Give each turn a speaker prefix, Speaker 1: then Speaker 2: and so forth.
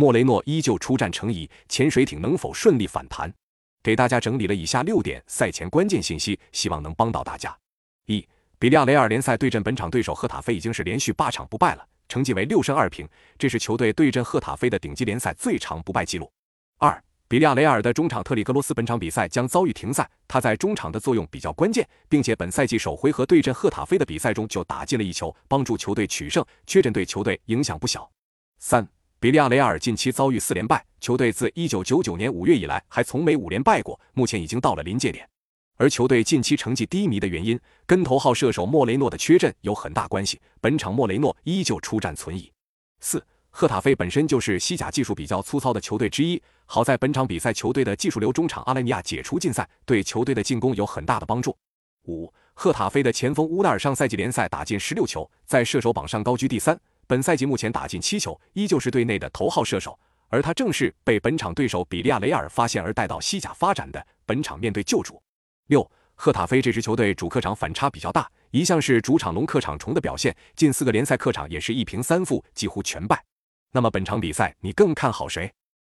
Speaker 1: 莫雷诺依旧出战成疑，潜水艇能否顺利反弹？给大家整理了以下六点赛前关键信息，希望能帮到大家。一、比利亚雷尔联赛对阵本场对手赫塔菲已经是连续八场不败了，成绩为六胜二平，这是球队对阵赫塔菲的顶级联赛最长不败记录。二、比利亚雷尔的中场特里格罗斯本场比赛将遭遇停赛，他在中场的作用比较关键，并且本赛季首回合对阵赫塔菲的比赛中就打进了一球，帮助球队取胜，缺阵对球队影响不小。三、比利亚雷亚尔近期遭遇四连败，球队自一九九九年五月以来还从没五连败过，目前已经到了临界点。而球队近期成绩低迷的原因，跟头号射手莫雷诺的缺阵有很大关系。本场莫雷诺依旧出战存疑。四。赫塔菲本身就是西甲技术比较粗糙的球队之一，好在本场比赛球队的技术流中场阿莱尼亚解除禁赛，对球队的进攻有很大的帮助。五，赫塔菲的前锋乌纳尔上赛季联赛打进十六球，在射手榜上高居第三，本赛季目前打进七球，依旧是队内的头号射手。而他正是被本场对手比利亚雷尔发现而带到西甲发展的，本场面对旧主。六，赫塔菲这支球队主客场反差比较大，一向是主场龙客场虫的表现，近四个联赛客场也是一平三负，几乎全败。那么本场比赛你更看好谁？